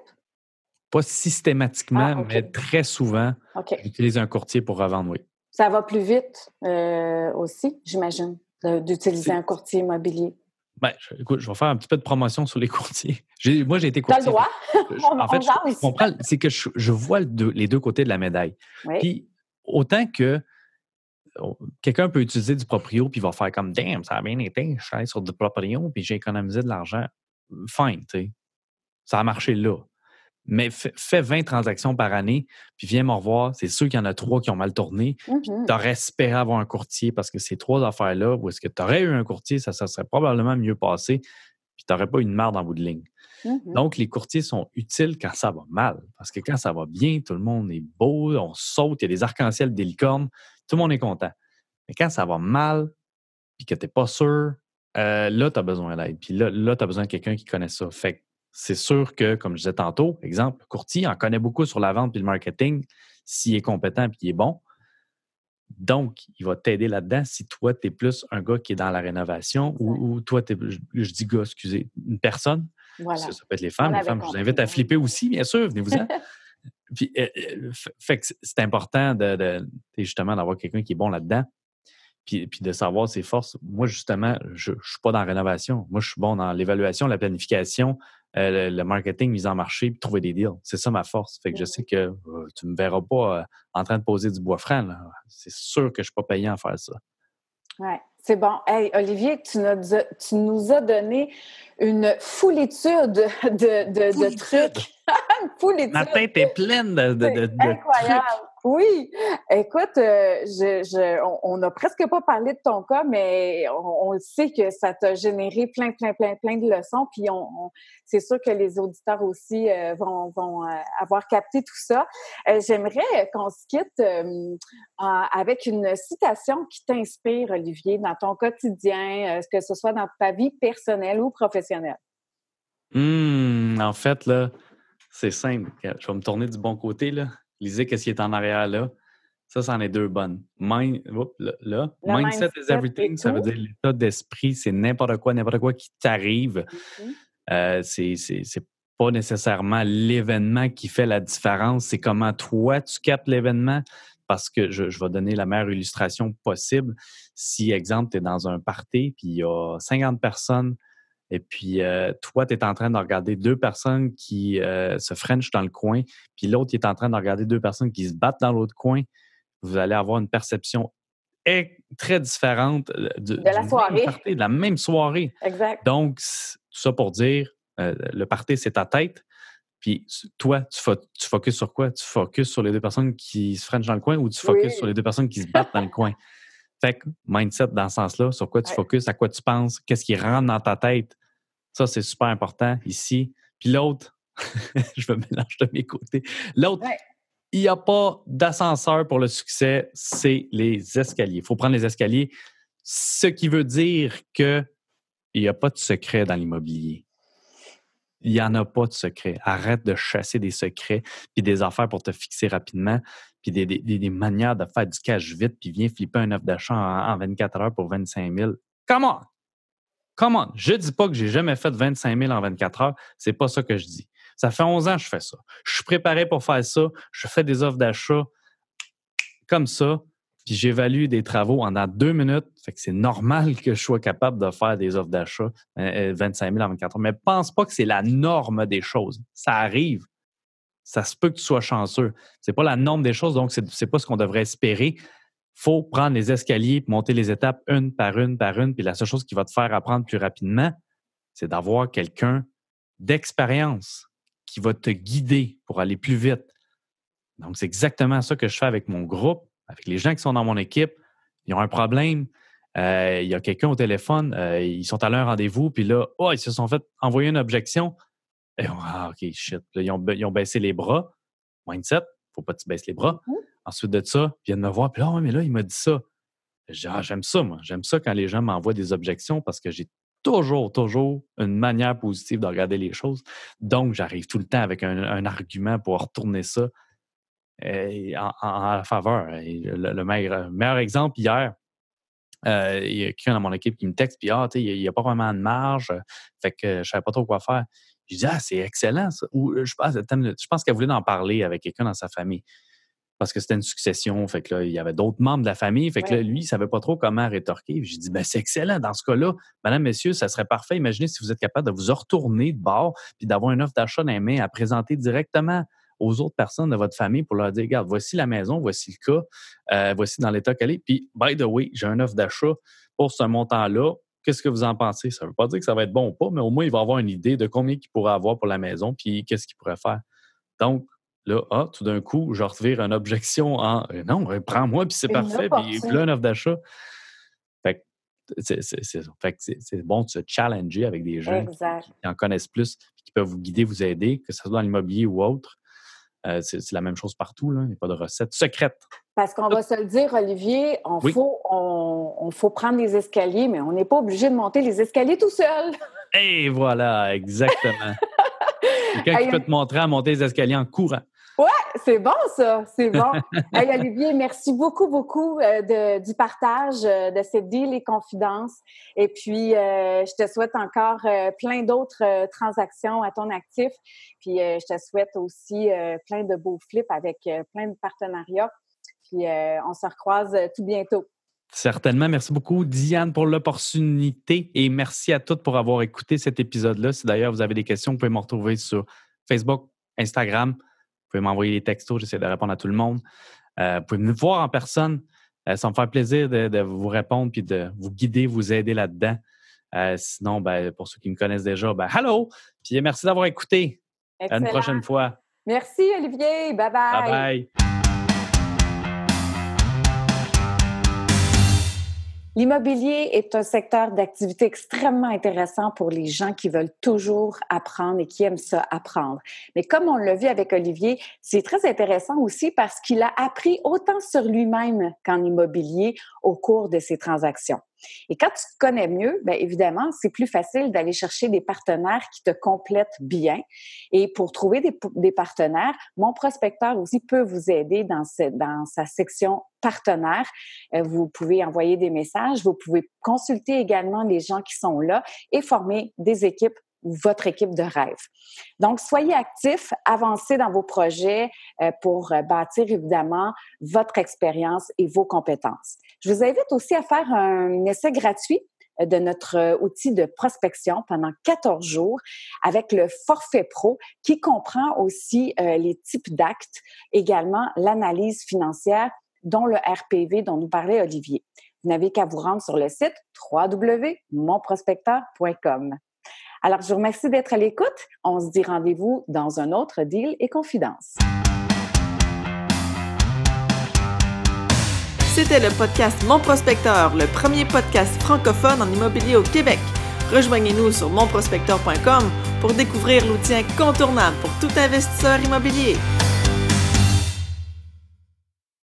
Pas systématiquement, Ah, mais très souvent, j'utilise un courtier pour revendre, oui. Ça va plus vite euh, aussi, j'imagine, d'utiliser un courtier immobilier. Ben, je, écoute, je vais faire un petit peu de promotion sur les <laughs> courtiers. Moi, j'ai été courtier. le droit? Je- <laughs> On- en fait, on je, jase. je comprends. C'est que je, vois le deux- les deux côtés de la médaille. Oui. Puis, autant que quelqu'un peut utiliser du proprio puis va faire comme Damn, ça a bien été, je suis allé sur du proprio puis j'ai économisé de l'argent. Fine, tu sais. Ça a marché là. Mais fais 20 transactions par année, puis viens me revoir. C'est sûr qu'il y en a trois qui ont mal tourné. Mhm. Tu aurais espéré avoir un courtier parce que ces trois affaires-là, où est-ce que tu aurais eu un courtier, ça, ça serait probablement mieux passé, puis tu n'aurais pas une merde en bout de ligne. Mhm. Donc, les courtiers sont utiles quand ça va mal. Parce que quand ça va bien, tout le monde est beau, on saute, il y a des arcs-en-ciel, des licornes, tout le monde est content. Mais quand ça va mal, puis que tu n'es pas sûr, euh, là, tu as besoin d'aide. Puis là, là tu as besoin de quelqu'un qui connaît ça. Fait que c'est sûr que, comme je disais tantôt, exemple, courtier en connaît beaucoup sur la vente puis le marketing s'il est compétent et qu'il est bon. Donc, il va t'aider là-dedans si toi, tu es plus un gars qui est dans la rénovation ou, ou toi, es, je, je, dis gars, excusez, une personne. Voilà. Ça, ça, peut être les femmes. Les femmes, je vous invite à flipper aussi, bien sûr, venez-vous-en. <laughs> Puis, euh, fait que c'est important de, de justement d'avoir quelqu'un qui est bon là-dedans. Puis, puis, de savoir ses forces. Moi, justement, je ne suis pas dans la rénovation. Moi, je suis bon dans l'évaluation, la planification, euh, le, le, marketing, mise en marché, puis trouver des deals. C'est ça ma force. Fait que je sais que euh, tu ne me verras pas euh, en train de poser du bois franc. C'est sûr que je ne suis pas payé à faire ça. Oui, c'est bon. Hey, Olivier, tu nous, as, tu nous as donné une foulitude de, de, de trucs. <laughs> une foulitude. Ma tête est pleine de, de, de incroyable. trucs. Oui, écoute, euh, on n'a presque pas parlé de ton cas, mais on, on sait que ça t'a généré plein, plein, plein, plein de leçons. Puis c'est sûr que les auditeurs aussi euh, vont, euh, avoir capté tout ça. J'aimerais qu'on se quitte avec une citation qui t'inspire, Olivier, dans ton quotidien, que ce soit dans ta vie personnelle ou professionnelle. Mmh, en fait, c'est simple. Je vais me tourner du bon côté, là. Lisez qu'est-ce qui est en arrière là. Ça, c'en est deux bonnes. Mind, whoop, là, là. Mindset, mindset, is everything. Ça veut dire l'état d'esprit, c'est n'importe quoi, n'importe quoi qui t'arrive. Mm -hmm. euh, c'est pas nécessairement l'événement qui fait la différence, c'est comment toi tu captes l'événement. Parce que je, je, vais donner la meilleure illustration possible. Si, exemple, tu es dans un party, puis il y a 50 personnes et puis, euh, toi, tu es en train de regarder deux personnes qui euh, se frenchent dans le coin, puis l'autre, est en train de regarder deux personnes qui se battent dans l'autre coin. Vous allez avoir une perception très différente de, de la soirée. Party, de la même soirée. Exact. Donc, tout ça pour dire, euh, le party, c'est ta tête. Puis toi, tu, fo tu focuses sur quoi? Tu focuses sur les deux personnes qui se frenchent dans le coin ou tu focuses oui. sur les deux personnes qui se battent dans le coin? <laughs> Fait que mindset dans ce sens-là, sur quoi tu ouais. focuses, à quoi tu penses, qu'est-ce qui rentre dans ta tête. Ça, c'est super important ici. Puis l'autre, <laughs> je me mélange de mes côtés. L'autre, ouais. il n'y a pas d'ascenseur pour le succès, c'est les escaliers. Il faut prendre les escaliers, ce qui veut dire qu'il n'y a pas de secret dans l'immobilier. Il n'y en a pas de secret. Arrête de chasser des secrets puis des affaires pour te fixer rapidement puis des, des, des, manières de faire du cash vite, puis viens flipper un offre d'achat en, en, 24 heures pour 25 000. Come on! Come on! Je dis pas que j'ai jamais fait 25 000 en 24 heures. C'est pas ça que je dis. Ça fait 11 ans que je fais ça. Je suis préparé pour faire ça. Je fais des offres d'achat comme ça, puis j'évalue des travaux en deux minutes. Fait que c'est normal que je sois capable de faire des offres d'achat euh, 25 000 en 24 heures. Mais pense pas que c'est la norme des choses. Ça arrive ça se peut que tu sois chanceux. C'est pas la norme des choses, donc c'est pas ce qu'on devrait espérer. faut prendre les escaliers, monter les étapes une par une par une, puis la seule chose qui va te faire apprendre plus rapidement, c'est d'avoir quelqu'un d'expérience qui va te guider pour aller plus vite. Donc, c'est exactement ça que je fais avec mon groupe, avec les gens qui sont dans mon équipe. Ils ont un problème. Euh, il y a quelqu'un au téléphone, euh, ils sont allés à un rendez-vous, puis là, oh, ils se sont fait envoyer une objection. Et on, ah, OK, shit. Là, ils, ont, ils, ont, baissé les bras. Mindset, faut pas que tu baisses les bras. Mmh. Ensuite de ça, ils viennent me voir. Puis là, oh, mais là, il m'a dit ça. Ah, j'aime ça, moi. J'aime ça quand les gens m'envoient des objections parce que j'ai toujours, toujours une manière positive de regarder les choses. Donc, j'arrive tout le temps avec un, un, argument pour retourner ça et en, en, en, faveur. Et le, le meilleur, meilleur, exemple, hier, euh, il y a quelqu'un dans mon équipe qui me texte, puis ah, il n'y a pas vraiment de marge, fait que je ne savais pas trop quoi faire. Je dis, ah, c'est excellent, ça. Ou je pense, je pense qu'elle voulait en parler avec quelqu'un dans sa famille. Parce que c'était une succession. Fait que là, il y avait d'autres membres de la famille. Fait que là, lui, il savait pas trop comment rétorquer. J'ai dit, ben, c'est excellent. Dans ce cas-là, madame, messieurs, ça serait parfait. Imaginez si vous êtes capable de vous retourner de bord puis d'avoir une offre d'achat dans les mains à présenter directement aux autres personnes de votre famille pour leur dire, regarde, voici la maison, voici le cas, euh, voici dans l'état qu'elle est. Puis, by the way, j'ai une offre d'achat pour ce montant-là. Qu'est-ce que vous en pensez? Ça ne veut pas dire que ça va être bon ou pas, mais au moins, il va avoir une idée de combien il pourrait avoir pour la maison, puis qu'est-ce qu'il pourrait faire. Donc, là, ah, tout d'un coup, je revire une objection en euh, non, prends-moi, puis c'est parfait, puis il y a une offre d'achat. Fait c'est bon de se challenger avec des gens qui, en connaissent plus, qui peuvent vous guider, vous aider, que ce soit dans l'immobilier ou autre. Euh, c'est la même chose partout. Il n'y a pas de recette secrète. Parce qu'on va se le dire, Olivier, on, faut, on, faut prendre les escaliers, mais on n'est pas obligé de monter les escaliers tout seul. Et voilà, exactement. <laughs> Quelqu'un qui peut te montrer à monter les escaliers en courant. Ouais, c'est bon ça, c'est bon. <laughs> hey, Olivier, merci beaucoup, beaucoup euh, de, du partage euh, de cette deal et confidence. Et puis, euh, je te souhaite encore plein d'autres transactions à ton actif. Puis, je te souhaite aussi plein de beaux flips avec plein de partenariats. Puis, on se recroise tout bientôt. Certainement. Merci beaucoup, Diane, pour l'opportunité et merci à toutes pour avoir écouté cet épisode-là. Si d'ailleurs vous avez des questions, vous pouvez me retrouver sur Facebook, Instagram. Vous pouvez m'envoyer des textos, j'essaie de répondre à tout le monde. Euh, vous pouvez me voir en personne. Euh, ça me fait plaisir de, vous répondre puis de vous guider, vous aider là-dedans. Euh, sinon, ben, pour ceux qui me connaissent déjà, ben, hello! Puis merci d'avoir écouté. À une prochaine fois. Merci, Olivier. Bye bye. Bye bye. L'immobilier est un secteur d'activité extrêmement intéressant pour les gens qui veulent toujours apprendre et qui aiment ça apprendre. Mais comme on l'a vu avec Olivier, c'est très intéressant aussi parce qu'il a appris autant sur lui-même qu'en immobilier au cours de ses transactions. Et quand tu te connais mieux, bien évidemment, c'est plus facile d'aller chercher des partenaires qui te complètent bien. Et pour trouver des, partenaires, mon prospecteur aussi peut vous aider dans, dans sa section partenaires. Euh, vous pouvez envoyer des messages, vous pouvez consulter également les gens qui sont là et former des équipes ou votre équipe de rêve. Donc, soyez actifs, avancez dans vos projets euh, pour euh, bâtir évidemment votre expérience et vos compétences. Je vous invite aussi à faire un essai gratuit euh, de notre outil de prospection pendant 14 jours avec le forfait pro qui comprend aussi les types d'actes, également l'analyse financière dont le RPV dont nous parlait Olivier. Vous n'avez qu'à vous rendre sur le site www.monprospecteur.com. Alors, je vous remercie d'être à l'écoute. On se dit rendez-vous dans un autre deal et confidence. C'était le podcast Mon Prospecteur, le premier podcast francophone en immobilier au Québec. Rejoignez-nous sur monprospecteur.com pour découvrir l'outil incontournable pour tout investisseur immobilier.